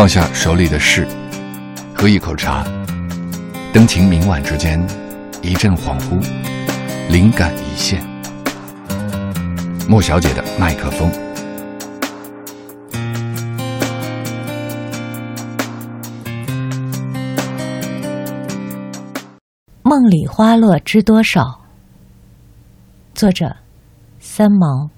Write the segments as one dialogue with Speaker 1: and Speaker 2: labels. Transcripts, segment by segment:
Speaker 1: 放下手里的事，喝一口茶，灯情明晚之间，一阵恍惚，灵感一现。莫小姐的麦克风。
Speaker 2: 梦里花落知多少？作者：三毛。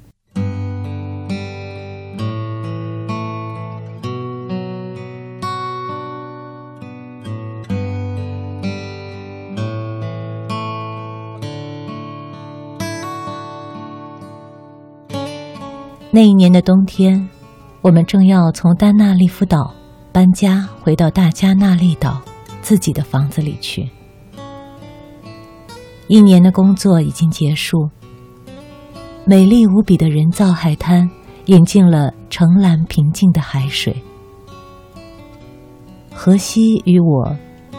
Speaker 2: 那一年的冬天，我们正要从丹纳利夫岛搬家回到大加那利岛自己的房子里去。一年的工作已经结束，美丽无比的人造海滩引进了澄蓝平静的海水。荷西与我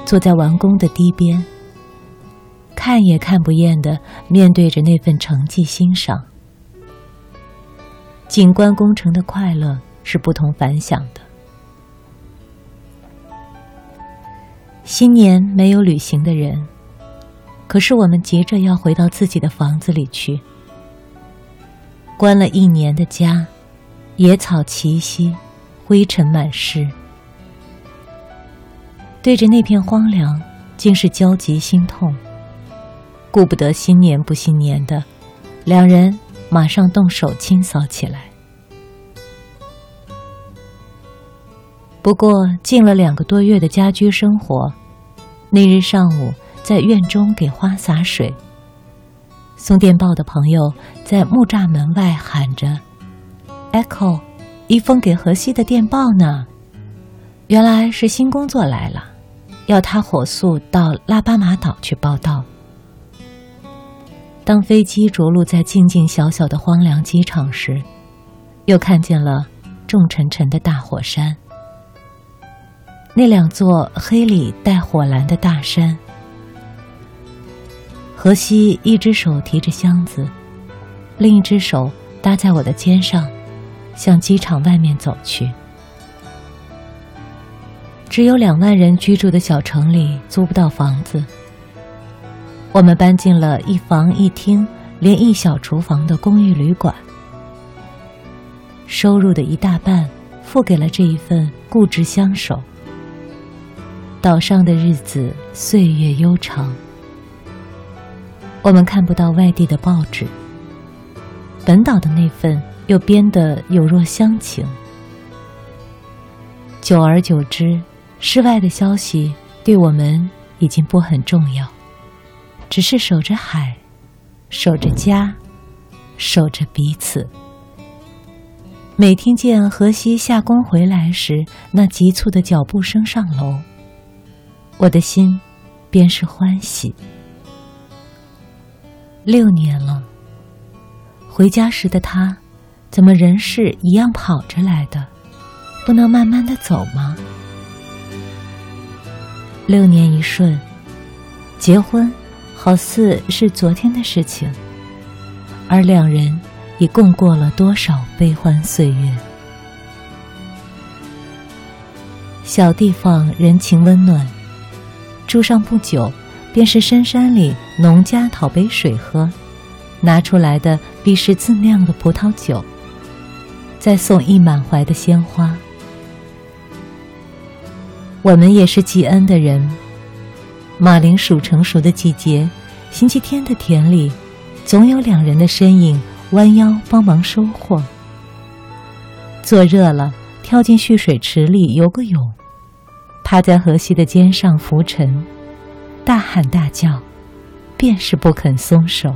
Speaker 2: 坐在完工的堤边，看也看不厌的面对着那份成绩欣赏。景观工程的快乐是不同凡响的。新年没有旅行的人，可是我们急着要回到自己的房子里去。关了一年的家，野草齐膝，灰尘满室，对着那片荒凉，竟是焦急心痛。顾不得新年不新年的，两人。马上动手清扫起来。不过，进了两个多月的家居生活，那日上午在院中给花洒水，送电报的朋友在木栅门外喊着：“Echo，一封给荷西的电报呢。”原来是新工作来了，要他火速到拉巴马岛去报道。当飞机着陆在静静小小的荒凉机场时，又看见了重沉沉的大火山。那两座黑里带火蓝的大山。荷西一只手提着箱子，另一只手搭在我的肩上，向机场外面走去。只有两万人居住的小城里租不到房子。我们搬进了一房一厅连一小厨房的公寓旅馆，收入的一大半付给了这一份固执相守。岛上的日子岁月悠长，我们看不到外地的报纸，本岛的那份又编得有若乡情。久而久之，室外的消息对我们已经不很重要。只是守着海，守着家，守着彼此。每听见荷西下工回来时那急促的脚步声上楼，我的心便是欢喜。六年了，回家时的他，怎么人是一样跑着来的？不能慢慢的走吗？六年一瞬，结婚。好似是昨天的事情，而两人已共过了多少悲欢岁月。小地方人情温暖，住上不久，便是深山里农家讨杯水喝，拿出来的必是自酿的葡萄酒，再送一满怀的鲜花。我们也是积恩的人。马铃薯成熟的季节，星期天的田里，总有两人的身影弯腰帮忙收获。坐热了，跳进蓄水池里游个泳，趴在荷西的肩上浮沉，大喊大叫，便是不肯松手。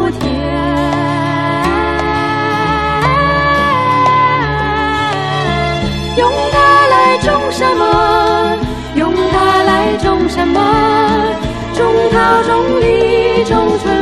Speaker 3: 什么？用它来种什么？种桃，种李，种春